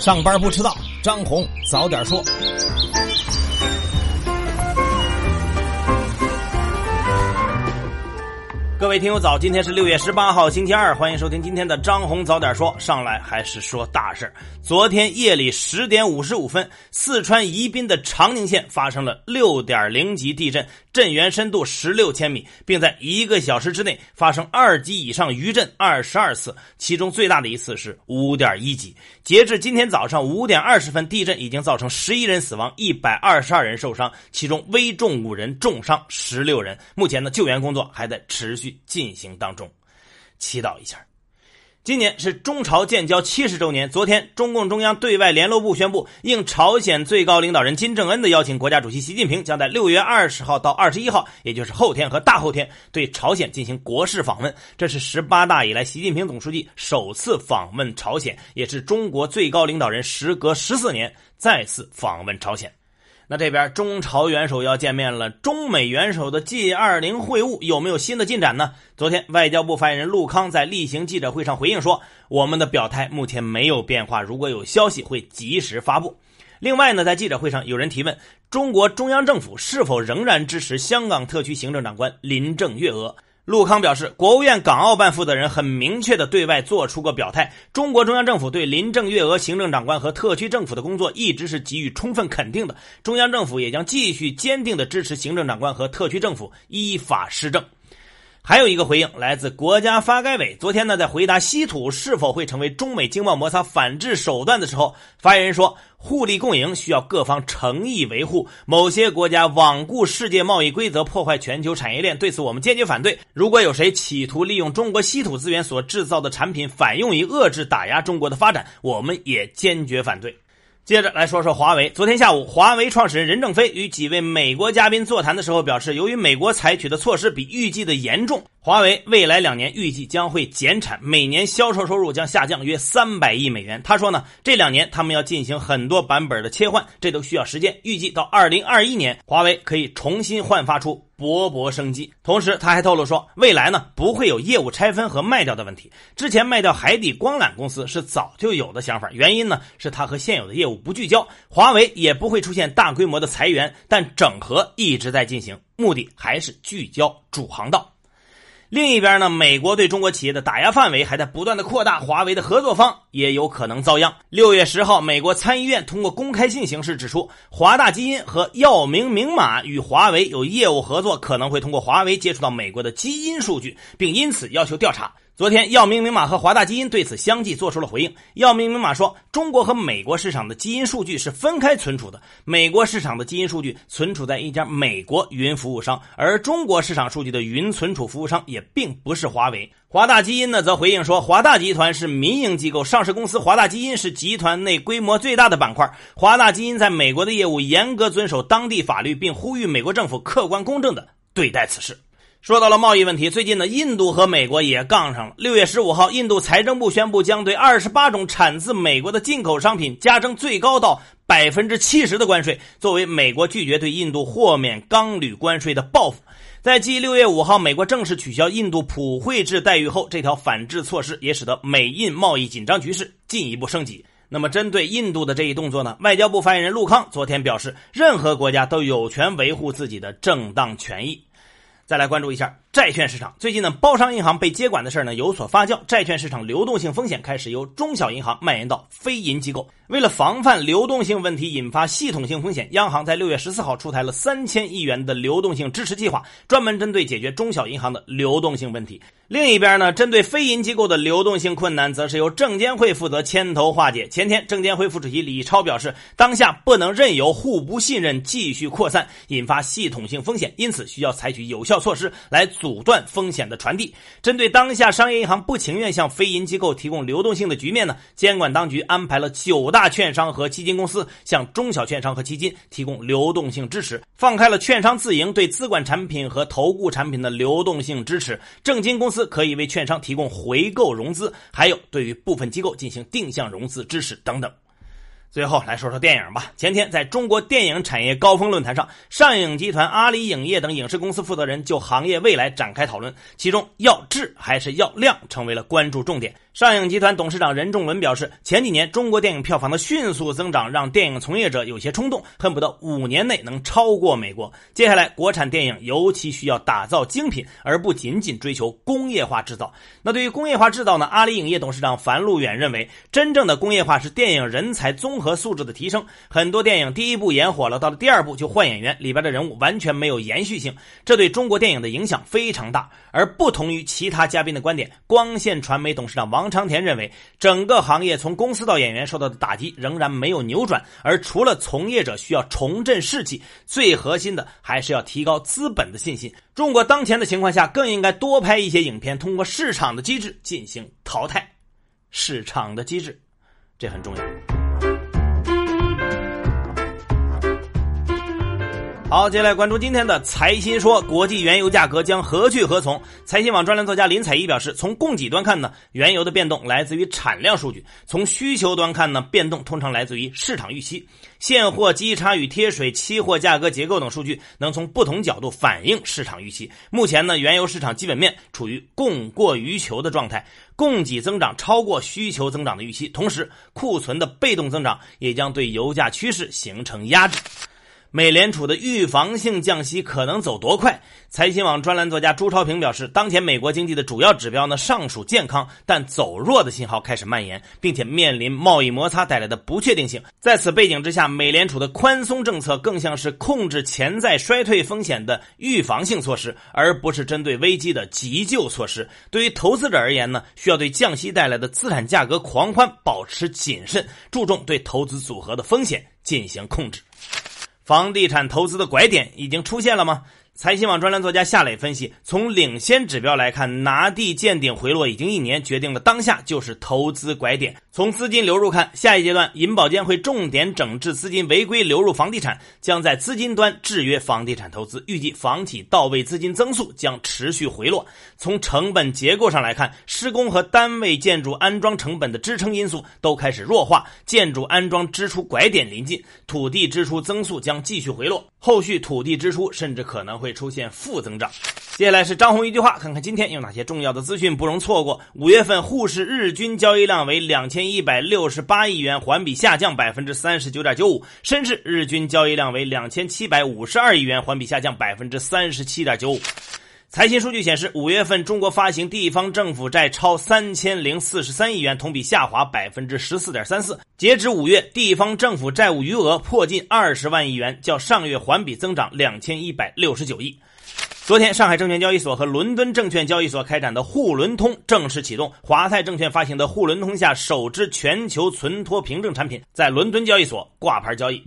上班不迟到，张红早点说。各位听友早，今天是六月十八号，星期二，欢迎收听今天的张红早点说。上来还是说大事昨天夜里十点五十五分，四川宜宾的长宁县发生了六点零级地震，震源深度十六千米，并在一个小时之内发生二级以上余震二十二次，其中最大的一次是五点一级。截至今天早上五点二十分，地震已经造成十一人死亡，一百二十二人受伤，其中危重五人，重伤十六人。目前的救援工作还在持续。进行当中，祈祷一下。今年是中朝建交七十周年。昨天，中共中央对外联络部宣布，应朝鲜最高领导人金正恩的邀请，国家主席习近平将在六月二十号到二十一号，也就是后天和大后天，对朝鲜进行国事访问。这是十八大以来习近平总书记首次访问朝鲜，也是中国最高领导人时隔十四年再次访问朝鲜。那这边中朝元首要见面了，中美元首的 G20 会晤有没有新的进展呢？昨天外交部发言人陆康在例行记者会上回应说：“我们的表态目前没有变化，如果有消息会及时发布。”另外呢，在记者会上有人提问：中国中央政府是否仍然支持香港特区行政长官林郑月娥？陆康表示，国务院港澳办负责人很明确的对外做出过表态，中国中央政府对林郑月娥行政长官和特区政府的工作一直是给予充分肯定的，中央政府也将继续坚定的支持行政长官和特区政府依法施政。还有一个回应来自国家发改委，昨天呢，在回答稀土是否会成为中美经贸摩擦反制手段的时候，发言人说。互利共赢需要各方诚意维护。某些国家罔顾世界贸易规则，破坏全球产业链，对此我们坚决反对。如果有谁企图利用中国稀土资源所制造的产品反用于遏制打压中国的发展，我们也坚决反对。接着来说说华为。昨天下午，华为创始人任正非与几位美国嘉宾座谈的时候表示，由于美国采取的措施比预计的严重。华为未来两年预计将会减产，每年销售收入将下降约三百亿美元。他说呢，这两年他们要进行很多版本的切换，这都需要时间。预计到二零二一年，华为可以重新焕发出勃勃生机。同时，他还透露说，未来呢不会有业务拆分和卖掉的问题。之前卖掉海底光缆公司是早就有的想法，原因呢是他和现有的业务不聚焦。华为也不会出现大规模的裁员，但整合一直在进行，目的还是聚焦主航道。另一边呢，美国对中国企业的打压范围还在不断的扩大，华为的合作方也有可能遭殃。六月十号，美国参议院通过公开信形式指出，华大基因和药明明码与华为有业务合作，可能会通过华为接触到美国的基因数据，并因此要求调查。昨天，药明明码和华大基因对此相继做出了回应。药明明码说，中国和美国市场的基因数据是分开存储的，美国市场的基因数据存储在一家美国云服务商，而中国市场数据的云存储服务商也并不是华为。华大基因呢，则回应说，华大集团是民营机构，上市公司华大基因是集团内规模最大的板块。华大基因在美国的业务严格遵守当地法律，并呼吁美国政府客观公正的对待此事。说到了贸易问题，最近呢，印度和美国也杠上了。六月十五号，印度财政部宣布将对二十八种产自美国的进口商品加征最高到百分之七十的关税，作为美国拒绝对印度豁免钢铝关税的报复。在继六月五号美国正式取消印度普惠制待遇后，这条反制措施也使得美印贸易紧张局势进一步升级。那么，针对印度的这一动作呢，外交部发言人陆康昨天表示，任何国家都有权维护自己的正当权益。再来关注一下债券市场。最近呢，包商银行被接管的事儿呢有所发酵，债券市场流动性风险开始由中小银行蔓延到非银机构。为了防范流动性问题引发系统性风险，央行在六月十四号出台了三千亿元的流动性支持计划，专门针对解决中小银行的流动性问题。另一边呢，针对非银机构的流动性困难，则是由证监会负责牵头化解。前天，证监会副主席李超表示，当下不能任由互不信任继续扩散，引发系统性风险，因此需要采取有效措施来阻阻断风险的传递。针对当下商业银行不情愿向非银机构提供流动性的局面呢，监管当局安排了九大券商和基金公司向中小券商和基金提供流动性支持，放开了券商自营对资管产品和投顾产品的流动性支持，证金公司。可以为券商提供回购融资，还有对于部分机构进行定向融资支持等等。最后来说说电影吧。前天在中国电影产业高峰论坛上，上影集团、阿里影业等影视公司负责人就行业未来展开讨论，其中要质还是要量成为了关注重点。上影集团董事长任仲伦表示，前几年中国电影票房的迅速增长，让电影从业者有些冲动，恨不得五年内能超过美国。接下来，国产电影尤其需要打造精品，而不仅仅追求工业化制造。那对于工业化制造呢？阿里影业董事长樊路远认为，真正的工业化是电影人才综合素质的提升。很多电影第一部演火了，到了第二部就换演员，里边的人物完全没有延续性，这对中国电影的影响非常大。而不同于其他嘉宾的观点，光线传媒董事长王。王长田认为，整个行业从公司到演员受到的打击仍然没有扭转，而除了从业者需要重振士气，最核心的还是要提高资本的信心。中国当前的情况下，更应该多拍一些影片，通过市场的机制进行淘汰。市场的机制，这很重要。好，接下来关注今天的财新说，国际原油价格将何去何从？财新网专栏作家林采宜表示，从供给端看呢，原油的变动来自于产量数据；从需求端看呢，变动通常来自于市场预期。现货基差与贴水、期货价格结构等数据能从不同角度反映市场预期。目前呢，原油市场基本面处于供过于求的状态，供给增长超过需求增长的预期，同时库存的被动增长也将对油价趋势形成压制。美联储的预防性降息可能走多快？财新网专栏作家朱超平表示，当前美国经济的主要指标呢尚属健康，但走弱的信号开始蔓延，并且面临贸易摩擦带来的不确定性。在此背景之下，美联储的宽松政策更像是控制潜在衰退风险的预防性措施，而不是针对危机的急救措施。对于投资者而言呢，需要对降息带来的资产价格狂欢保持谨慎，注重对投资组合的风险进行控制。房地产投资的拐点已经出现了吗？财新网专栏作家夏磊分析，从领先指标来看，拿地见顶回落已经一年，决定了当下就是投资拐点。从资金流入看，下一阶段银保监会重点整治资金违规流入房地产，将在资金端制约房地产投资。预计房企到位资金增速将持续回落。从成本结构上来看，施工和单位建筑安装成本的支撑因素都开始弱化，建筑安装支出拐点临近，土地支出增速将继续回落，后续土地支出甚至可能会。会出现负增长。接下来是张红一句话，看看今天有哪些重要的资讯不容错过。五月份沪市日均交易量为两千一百六十八亿元，环比下降百分之三十九点九五；深市日均交易量为两千七百五十二亿元，环比下降百分之三十七点九五。财新数据显示，五月份中国发行地方政府债超三千零四十三亿元，同比下滑百分之十四点三四。截止五月，地方政府债务余额破近二十万亿元，较上月环比增长两千一百六十九亿。昨天，上海证券交易所和伦敦证券交易所开展的沪伦通正式启动，华泰证券发行的沪伦通下首支全球存托凭证产品在伦敦交易所挂牌交易。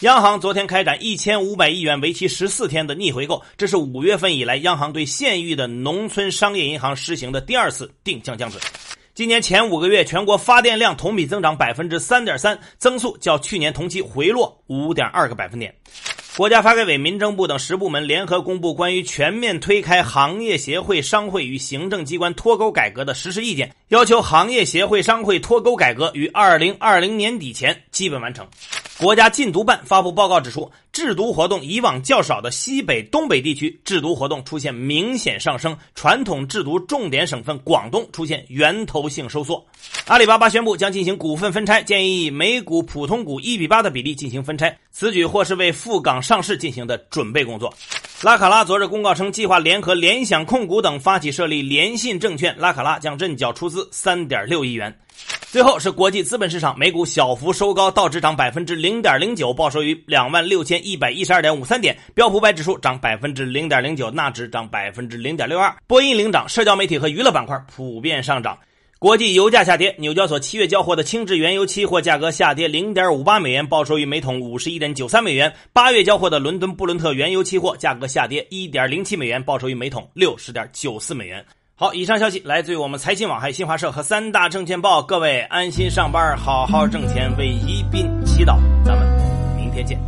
央行昨天开展一千五百亿元、为期十四天的逆回购，这是五月份以来央行对县域的农村商业银行实行的第二次定向降准。今年前五个月，全国发电量同比增长百分之三点三，增速较去年同期回落五点二个百分点。国家发改委、民政部等十部门联合公布关于全面推开行业协会、商会与行政机关脱钩改革的实施意见，要求行业协会、商会脱钩改革于二零二零年底前基本完成。国家禁毒办发布报告指出，制毒活动以往较少的西北、东北地区制毒活动出现明显上升，传统制毒重点省份广东出现源头性收缩。阿里巴巴宣布将进行股份分拆，建议以每股普通股一比八的比例进行分拆，此举或是为赴港上市进行的准备工作。拉卡拉昨日公告称，计划联合联想控股等发起设立联信证券，拉卡拉将认缴出资三点六亿元。最后是国际资本市场，美股小幅收高，道指涨百分之零点零九，报收于两万六千一百一十二点五三点；标普百指数涨百分之零点零九，纳指涨百分之零点六二。波音领涨，社交媒体和娱乐板块普遍上涨。国际油价下跌，纽交所七月交货的轻质原油期货价格下跌零点五八美元，报收于每桶五十一点九三美元。八月交货的伦敦布伦特原油期货价格下跌一点零七美元，报收于每桶六十点九四美元。好，以上消息来自于我们财新网、还有新华社和三大证券报。各位安心上班，好好挣钱，为宜宾祈祷。咱们明天见。